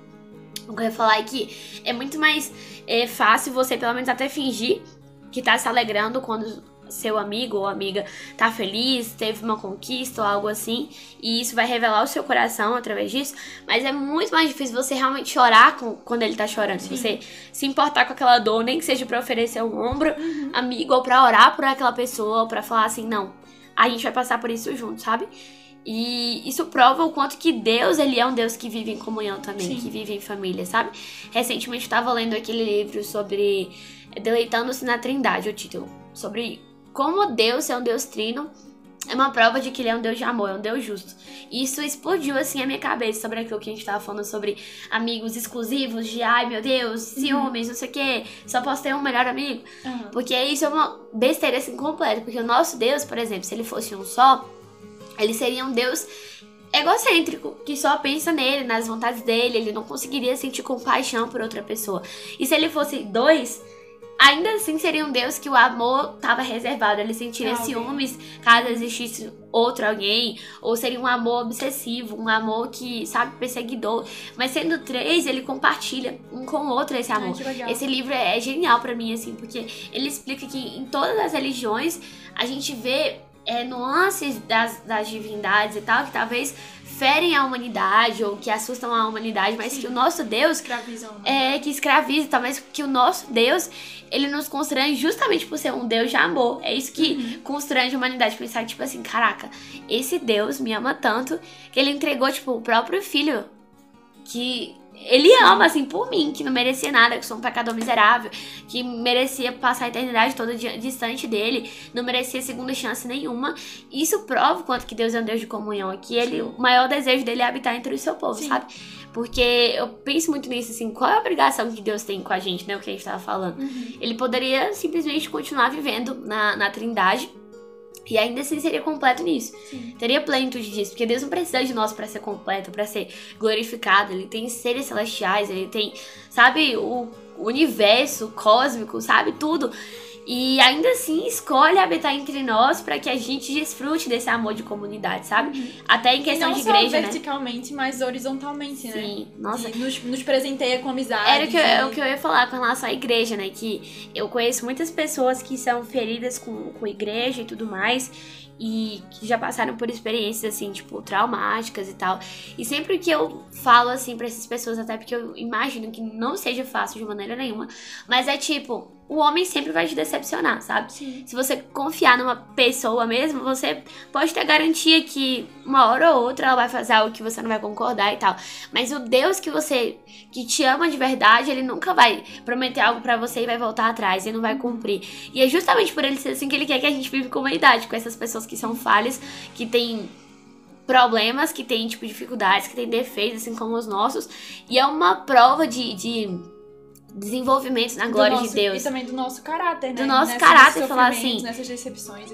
o que eu ia falar é que é muito mais é, fácil você, pelo menos, até fingir que tá se alegrando quando seu amigo ou amiga tá feliz, teve uma conquista ou algo assim, e isso vai revelar o seu coração através disso, mas é muito mais difícil você realmente chorar com, quando ele tá chorando, Sim. você se importar com aquela dor, nem que seja para oferecer um ombro uhum. amigo ou para orar por aquela pessoa, ou para falar assim, não, a gente vai passar por isso junto, sabe? E isso prova o quanto que Deus, ele é um Deus que vive em comunhão também, Sim. que vive em família, sabe? Recentemente eu tava lendo aquele livro sobre Deleitando-se na Trindade, o título. Sobre como Deus é um Deus trino é uma prova de que ele é um Deus de amor, é um Deus justo. E isso explodiu assim a minha cabeça sobre aquilo que a gente tava falando sobre amigos exclusivos, de ai meu Deus, ciúmes, uhum. não sei o que, só posso ter um melhor amigo. Uhum. Porque isso é uma besteira assim completa. Porque o nosso Deus, por exemplo, se ele fosse um só, ele seria um Deus egocêntrico, que só pensa nele, nas vontades dele, ele não conseguiria sentir compaixão por outra pessoa. E se ele fosse dois, ainda assim seria um Deus que o amor estava reservado, ele sentiria Alguém. ciúmes caso existisse outro alguém, ou seria um amor obsessivo, um amor que, sabe, perseguidor. Mas sendo três, ele compartilha um com o outro esse Ai, amor. legal. Esse livro é genial pra mim, assim, porque ele explica que em todas as religiões a gente vê é, nuances das, das divindades e tal, que talvez ferem a humanidade ou que assustam a humanidade, mas Sim. que o nosso Deus Escravizam. né? é que escraviza, talvez que o nosso Deus, ele nos constrange justamente por ser um Deus de amor. É isso que constrange a humanidade, pensar tipo assim, caraca, esse Deus me ama tanto que ele entregou tipo o próprio filho que ele ama assim por mim, que não merecia nada, que sou um pecador miserável, que merecia passar a eternidade toda di- distante dele, não merecia segunda chance nenhuma. Isso prova o quanto que Deus é um Deus de comunhão, que ele, o maior desejo dele é habitar entre o seu povo, Sim. sabe? Porque eu penso muito nisso, assim, qual é a obrigação que Deus tem com a gente, né? O que a gente tava falando. Uhum. Ele poderia simplesmente continuar vivendo na, na trindade e ainda assim seria completo nisso. Sim. Teria plenitude disso, porque Deus não precisa de nós pra ser completo, pra ser glorificado. Ele tem seres celestiais, ele tem, sabe, o universo cósmico, sabe, tudo. E ainda assim escolhe habitar entre nós pra que a gente desfrute desse amor de comunidade, sabe? Até em questão não de só igreja, né? verticalmente, mas horizontalmente, né? Sim, nossa, E nos, nos presenteia com amizade. Era o que, eu, o que eu ia falar com relação à igreja, né? Que eu conheço muitas pessoas que são feridas com, com igreja e tudo mais. E que já passaram por experiências, assim, tipo, traumáticas e tal. E sempre que eu falo, assim, pra essas pessoas, até porque eu imagino que não seja fácil de maneira nenhuma. Mas é tipo, o homem sempre vai te decepcionar, sabe? Sim. Se você confiar numa pessoa mesmo, você pode ter garantia que uma hora ou outra ela vai fazer algo que você não vai concordar e tal. Mas o Deus que você que te ama de verdade, ele nunca vai prometer algo pra você e vai voltar atrás e não vai cumprir. E é justamente por ele ser assim que ele quer que a gente vive com humanidade, com essas pessoas que são falhas, que têm problemas, que têm tipo dificuldades, que têm defeitos assim como os nossos. E é uma prova de, de desenvolvimento na glória nosso- de Deus. E também do nosso caráter, né? Do nosso caráter, falar assim,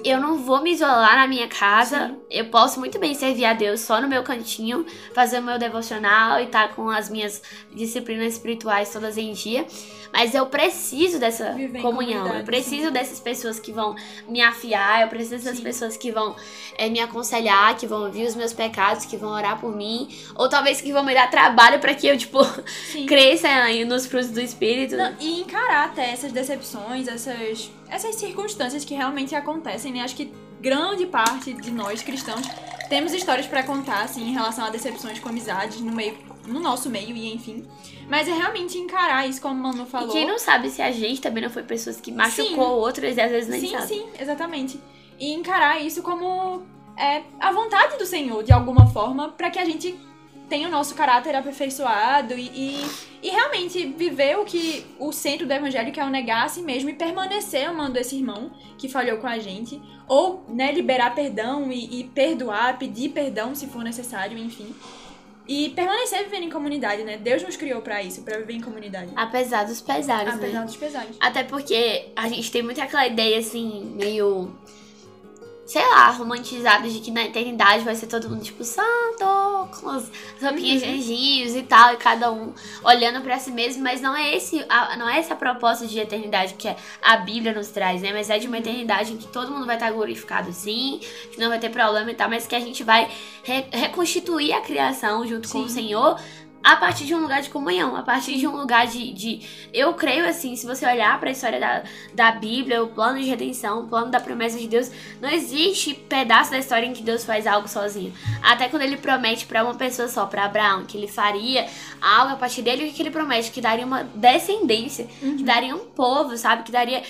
Eu não vou me isolar na minha casa. Sim. Eu posso muito bem servir a Deus só no meu cantinho, fazer o meu devocional e estar com as minhas disciplinas espirituais todas em dia. Mas eu preciso dessa Viver comunhão. Eu preciso dessas pessoas que vão me afiar. Eu preciso dessas Sim. pessoas que vão eh, me aconselhar, que vão ouvir os meus pecados, que vão orar por mim. Ou talvez que vão me dar trabalho para que eu, tipo, Sim. cresça aí nos frutos do Espírito. Não, e encarar até essas decepções, essas, essas circunstâncias que realmente acontecem, né? Acho que grande parte de nós cristãos temos histórias pra contar, assim, em relação a decepções com amizades no meio, no nosso meio e enfim. Mas é realmente encarar isso, como o Manu E falou. quem não sabe se a gente também não foi pessoas que machucou Sim. outras e às vezes nem Sim, sabe. sim, exatamente. E encarar isso como é, a vontade do Senhor, de alguma forma, pra que a gente tenha o nosso caráter aperfeiçoado e, e, e realmente viver o que o centro do evangelho que é o negar a si mesmo e permanecer amando esse irmão que falhou com a gente. Ou, né, liberar perdão e, e perdoar, pedir perdão se for necessário, enfim. E permanecer vivendo em comunidade, né? Deus nos criou pra isso, pra viver em comunidade. Apesar dos pesares, né? Apesar dos pesares. Até porque a gente tem muito aquela ideia, assim, meio. Sei lá, romantizada de que na eternidade vai ser todo mundo, tipo, santo, com as roupinhas de anjinhos e tal, e cada um olhando pra si mesmo, mas não é esse, a, não é essa a proposta de eternidade que a Bíblia nos traz, né? Mas é de uma eternidade em que todo mundo vai estar glorificado sim, que não vai ter problema e tal, mas que a gente vai re- reconstituir a criação junto com o Sim. Senhor a partir de um lugar de comunhão, a partir de um lugar de, de eu creio assim, se você olhar para a história da, da Bíblia, o plano de redenção, o plano da promessa de Deus, não existe pedaço da história em que Deus faz algo sozinho. Até quando ele promete para uma pessoa só, para Abraão, que ele faria algo a partir dele, o que que ele promete? Que daria uma descendência, que daria um povo, sabe? Que daria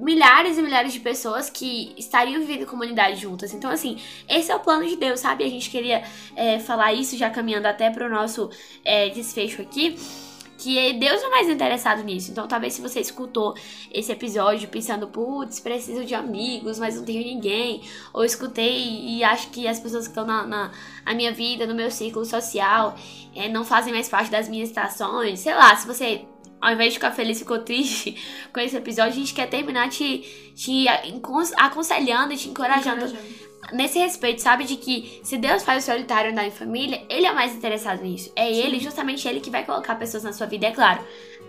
milhares e milhares de pessoas que estariam vivendo em comunidade juntas. Então, assim, esse é o plano de Deus, sabe? A gente queria é, falar isso já caminhando até para o nosso é, desfecho aqui. Que Deus é mais interessado nisso. Então, talvez se você escutou esse episódio pensando, putz, preciso de amigos, mas não tenho ninguém. Ou escutei e acho que as pessoas que estão na, na, na minha vida, no meu círculo social, é, não fazem mais parte das minhas estações. Sei lá, se você ao invés de ficar feliz, ficou triste com esse episódio, a gente quer terminar te, te acon- aconselhando e te encorajando nesse respeito, sabe? De que se Deus faz o solitário andar em família, ele é mais interessado nisso. É ele, justamente ele, que vai colocar pessoas na sua vida, é claro.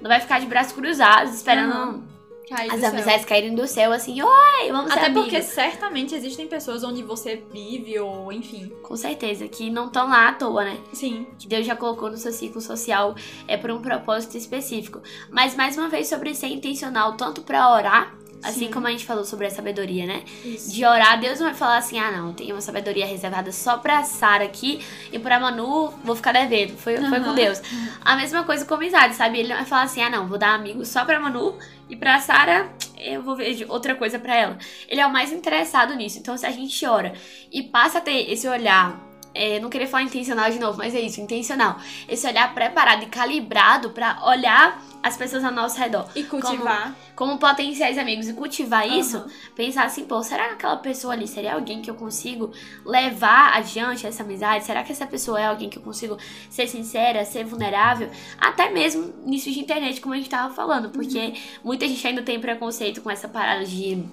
Não vai ficar de braços cruzados, esperando Uhum. Cair as amizades caírem do céu, assim, oi, vamos Até amigos. porque certamente existem pessoas onde você vive, ou enfim. Com certeza, que não estão lá à toa, né? Sim. que Deus já colocou no seu ciclo social é por um propósito específico. Mas mais uma vez sobre ser intencional, tanto pra orar, assim Sim. como a gente falou sobre a sabedoria, né? Isso. De orar, Deus não vai falar assim: "Ah, não, tem uma sabedoria reservada só pra Sara aqui e pra Manu vou ficar devendo". Foi, foi com. Deus. A mesma coisa com amizade, sabe? Ele não vai falar assim: "Ah, não, vou dar amigo só pra Manu e pra Sara eu vou ver outra coisa pra ela". Ele é o mais interessado nisso. Então, se a gente ora e passa a ter esse olhar é, não queria falar intencional de novo, mas é isso, intencional. Esse olhar preparado e calibrado pra olhar as pessoas ao nosso redor E cultivar. como potenciais amigos e cultivar isso, Aham. pensar assim, pô, será que aquela pessoa ali seria alguém que eu consigo levar adiante essa amizade? Será que essa pessoa é alguém que eu consigo ser sincera, ser vulnerável? Até mesmo nisso de internet, como a gente tava falando, porque muita gente ainda tem preconceito com essa parada de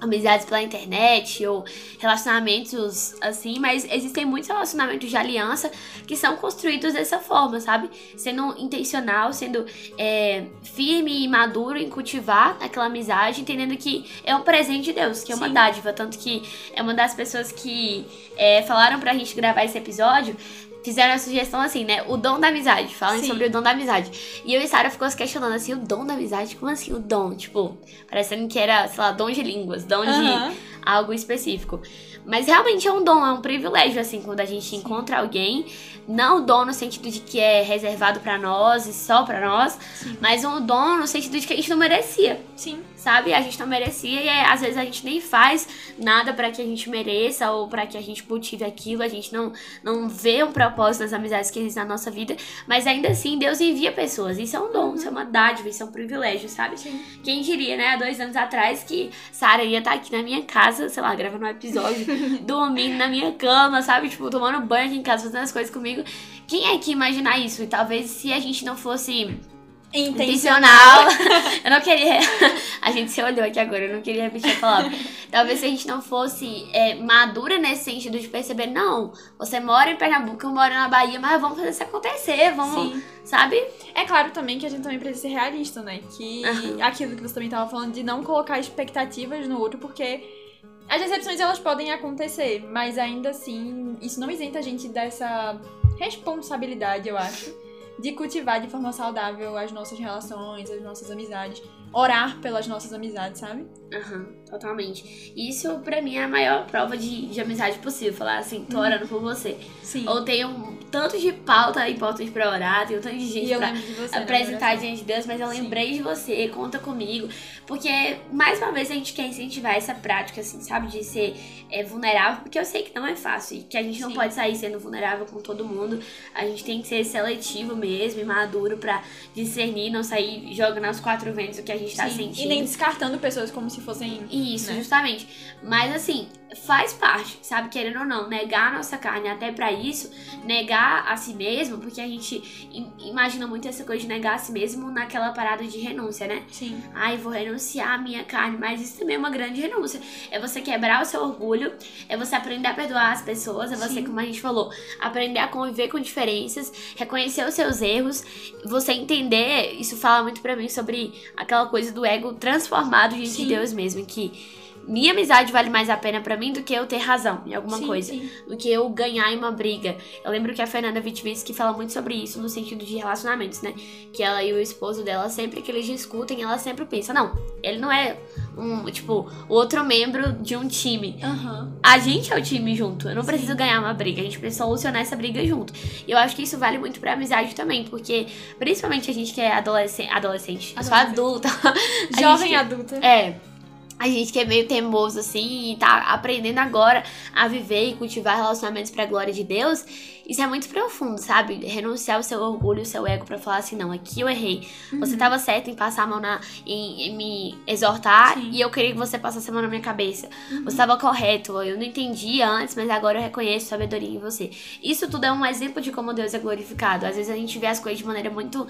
amizades pela internet ou relacionamentos assim, mas existem muitos relacionamentos de aliança que são construídos dessa forma, sabe? Sendo intencional, sendo é, firme e maduro em cultivar aquela amizade, entendendo que é um presente de Deus, que é uma Sim. dádiva. Tanto que é uma das pessoas que é, falaram pra gente gravar esse episódio. Fizeram a sugestão assim, né? O dom da amizade. Falem Sim. sobre o dom da amizade. E eu e Sara ficou se questionando assim, o dom da amizade? Como assim o dom? Tipo, parecendo que era, sei lá, dom de línguas, dom de algo específico. Mas realmente é um dom, é um privilégio, assim, quando a gente encontra alguém. Não o dom no sentido de que é reservado pra nós e só pra nós, Sim. mas um dom no sentido de que a gente não merecia, Sim. Sabe? A gente não merecia e é, às vezes a gente nem faz nada pra que a gente mereça ou pra que a gente cultive aquilo. A gente não, não vê um propósito das amizades que existem na nossa vida, mas ainda assim Deus envia pessoas. Isso é um dom, isso é uma dádiva, isso é um privilégio, sabe? Sim. Quem diria, né, há dois anos atrás, que Sara ia estar aqui na minha casa, sei lá, gravando um episódio, dormindo na minha cama, sabe? Tipo, tomando banho aqui em casa, fazendo as coisas comigo. Quem é que ia imaginar isso? E talvez se a gente não fosse intencional. eu não queria. A gente se olhou aqui agora, eu não queria repetir a palavra. Talvez se a gente não fosse é, madura nesse sentido de perceber, não, você mora em Pernambuco, eu moro na Bahia, mas vamos fazer isso acontecer, vamos, Sim. sabe? É claro também que a gente também precisa ser realista, né? Que Aham. aquilo que você também tava falando de não colocar expectativas no outro, porque as decepções elas podem acontecer, mas ainda assim, isso não isenta a gente dessa responsabilidade, eu acho, de cultivar de forma saudável as nossas relações, as nossas amizades, orar pelas nossas amizades, sabe? Aham, totalmente. Isso pra mim é a maior prova de, de amizade possível. Falar assim, tô orando por você. Sim. Ou tenho um tanto de pauta importante pra orar, tenho tanto de gente pra de você. na apresentar diante de Deus, mas eu Sim. lembrei de você, conta comigo. Porque, mais uma vez, a gente quer incentivar essa prática, assim, sabe? De ser é, vulnerável, porque eu sei que não é fácil. E que a gente não Sim. pode sair sendo vulnerável com todo mundo. A gente tem que ser seletivo mesmo e maduro pra discernir, não sair jogando aos quatro ventos o que a gente tá Sim. sentindo. E nem descartando pessoas como se fossem. Isso, né? justamente. Mas assim, faz parte, sabe? Querendo ou não, negar a nossa carne até pra isso, negar a si mesmo, porque a gente im- imagina muito essa coisa de negar a si mesmo naquela parada de renúncia, né? Sim. Ai, vou renunciar à minha carne, mas isso também é uma grande renúncia. É você quebrar o seu orgulho, é você aprender a perdoar as pessoas, é você, Sim. como a gente falou, aprender a conviver com diferenças, reconhecer os seus erros, você entender, isso fala muito pra mim sobre aquela coisa do ego transformado diante de. Deus mesmo, que minha amizade vale mais a pena pra mim do que eu ter razão em alguma sim, coisa Sim. do que eu ganhar em uma briga. Eu lembro que a Fernanda Vitvinsky fala muito sobre isso no sentido de relacionamentos, né? Que ela e o esposo dela, sempre que eles discutem, ela sempre pensa, não, ele não é um, tipo, outro membro de um time. Aham. A gente é o time junto. Eu não Sim. preciso ganhar uma briga, a gente precisa solucionar essa briga junto. E eu acho que isso vale muito pra amizade também, porque principalmente a gente que é adolescente, adolescente, eu sou adulta. Jovem gente- adulta. É. A gente que é meio teimoso assim e tá aprendendo agora a viver e cultivar relacionamentos pra glória de Deus. Isso é muito profundo, sabe? Renunciar o seu orgulho, o seu ego para falar assim, não, aqui eu errei. Uhum. Você tava certo em passar a mão na. em, em me exortar Sim. e eu queria que você passasse a mão na minha cabeça. Uhum. Você tava correto, eu não entendi antes, mas agora eu reconheço sabedoria em você. Isso tudo é um exemplo de como Deus é glorificado. Às vezes a gente vê as coisas de maneira muito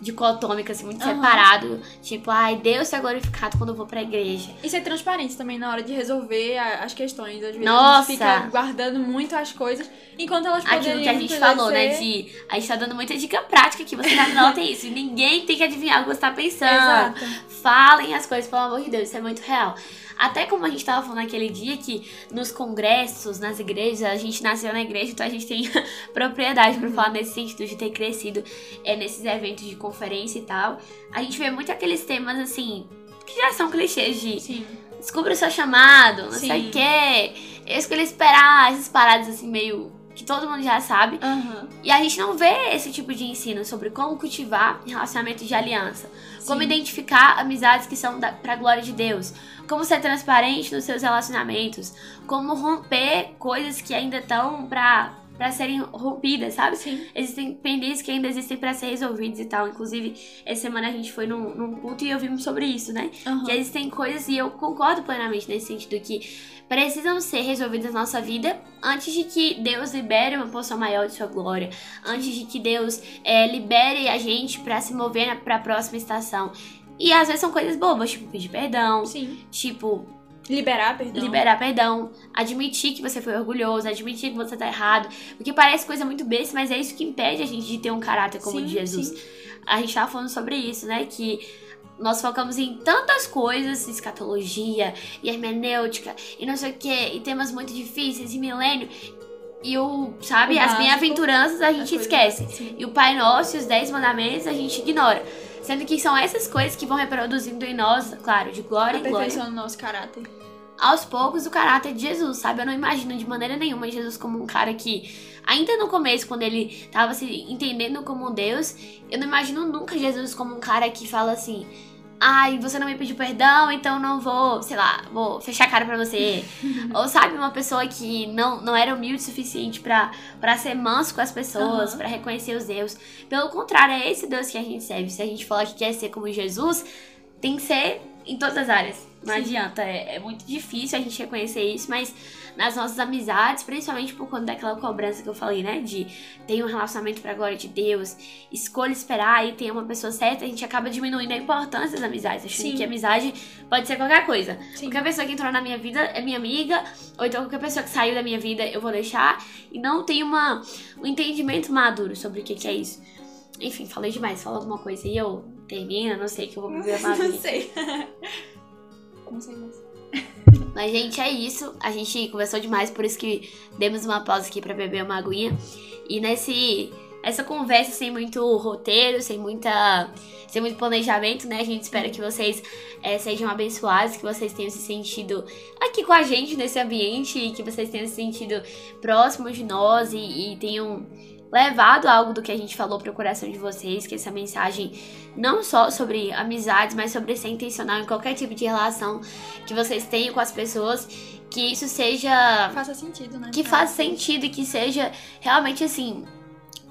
dicotômica, assim, muito uhum. separado. Tipo, ai, Deus é glorificado quando eu vou pra igreja. E ser transparente também na hora de resolver as questões. Às vezes Nossa. a gente fica guardando muito as coisas, enquanto elas podem Aquilo que a gente falou, ser... né? De, a gente tá dando muita dica prática aqui, você tá, não tem isso. Ninguém tem que adivinhar o que você tá pensando. Exato. Falem as coisas, pelo amor de Deus, isso é muito real. Até como a gente tava falando naquele dia que nos congressos, nas igrejas, a gente nasceu na igreja, então a gente tem propriedade para falar nesse sentido de ter crescido é, nesses eventos de conferência e tal. A gente vê muito aqueles temas assim, que já são clichês de Sim. descubra o seu chamado, não Sim. sei o quê. Eu escolhi esperar essas paradas assim meio que todo mundo já sabe. Uhum. E a gente não vê esse tipo de ensino sobre como cultivar relacionamentos de aliança, Sim. como identificar amizades que são da, pra glória de Deus, como ser transparente nos seus relacionamentos, como romper coisas que ainda estão pra para serem rompidas, sabe? Sim. Existem pendências que ainda existem para ser resolvidas e tal. Inclusive, essa semana a gente foi num, num culto e ouvimos sobre isso, né? Uhum. Que existem coisas, e eu concordo plenamente nesse sentido, que precisam ser resolvidas na nossa vida antes de que Deus libere uma porção maior de sua glória, antes de que Deus é, libere a gente para se mover para a próxima estação. E às vezes são coisas bobas, tipo pedir perdão, Sim. tipo Liberar perdão. Liberar perdão. Admitir que você foi orgulhoso, admitir que você tá errado. Porque parece coisa muito besta, mas é isso que impede a gente de ter um caráter como o de Jesus. Sim. A gente tava falando sobre isso, né? Que nós focamos em tantas coisas, escatologia e hermenêutica e não sei o que, e temas muito difíceis e milênio. E o, sabe, o as bem-aventuranças a gente esquece. E o Pai Nosso e os Dez Mandamentos a gente ignora. Sendo que são essas coisas que vão reproduzindo em nós, claro, de glória em glória. Aperfeiçoando nosso caráter. Aos poucos, o caráter de Jesus, sabe? Eu não imagino de maneira nenhuma Jesus como um cara que, ainda no começo, quando ele tava se entendendo como Deus, eu não imagino nunca Jesus como um cara que fala assim ai, você não me pediu perdão, então não vou, sei lá, vou fechar a cara pra você. Ou sabe, uma pessoa que não, não era humilde o suficiente para ser manso com as pessoas, uhum. para reconhecer os erros. Pelo contrário, é esse Deus que a gente serve. Se a gente falar que quer ser como Jesus, tem que ser em todas as áreas. Não Sim. adianta, é, é muito difícil a gente reconhecer isso, mas nas nossas amizades, principalmente por conta daquela cobrança que eu falei, né? De ter um relacionamento pra glória de Deus, escolha esperar e ter uma pessoa certa, a gente acaba diminuindo a importância das amizades, achando Sim. que amizade pode ser qualquer coisa. Sim. Qualquer pessoa que entrou na minha vida é minha amiga, ou então qualquer pessoa que saiu da minha vida eu vou deixar, e não tem uma, um entendimento maduro sobre o que, que é isso. Enfim, falei demais, fala alguma coisa e eu termino, não sei que eu vou viver a Não sei. não sei mais. Mas, gente, é isso. A gente conversou demais, por isso que demos uma pausa aqui para beber uma aguinha. E nesse essa conversa sem muito roteiro, sem muita sem muito planejamento, né? A gente espera que vocês é, sejam abençoados, que vocês tenham se sentido aqui com a gente nesse ambiente, que vocês tenham se sentido próximos de nós e, e tenham levado algo do que a gente falou para o coração de vocês, que essa mensagem não só sobre amizades, mas sobre ser intencional em qualquer tipo de relação que vocês tenham com as pessoas, que isso seja faça sentido, né? Que faça sentido e que seja realmente assim,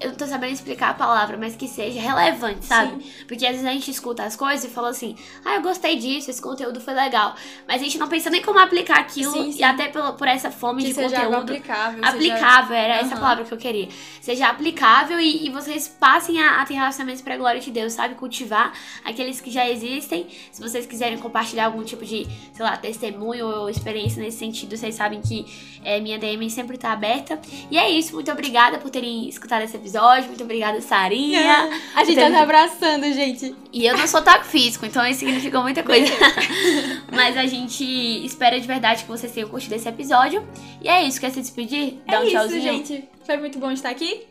eu não tô sabendo explicar a palavra, mas que seja relevante, sabe? Sim. Porque às vezes a gente escuta as coisas e fala assim, ah, eu gostei disso, esse conteúdo foi legal. Mas a gente não pensa nem como aplicar aquilo, sim, sim. e até por, por essa fome que de seja conteúdo. aplicável. Aplicável, seja... era uhum. essa palavra que eu queria. Seja aplicável e, e vocês passem a, a, ter relacionamentos pra glória de Deus, sabe? Cultivar aqueles que já existem. Se vocês quiserem compartilhar algum tipo de, sei lá, testemunho ou experiência nesse sentido, vocês sabem que é, minha DM sempre tá aberta. E é isso, muito obrigada por terem escutado esse episódio. Muito obrigada, Sarinha. A gente tá se abraçando, gente. E eu não sou taco físico, então isso significa muita coisa. Mas a gente espera de verdade que vocês tenham curtido esse episódio. E é isso, quer se despedir? Dá é um tchauzinho. Isso, gente. Foi muito bom estar aqui.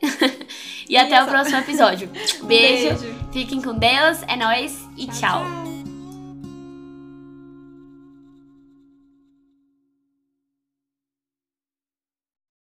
e, e até o próximo episódio. Beijo. Beijo. Fiquem com Deus. É nóis e tchau. tchau. tchau.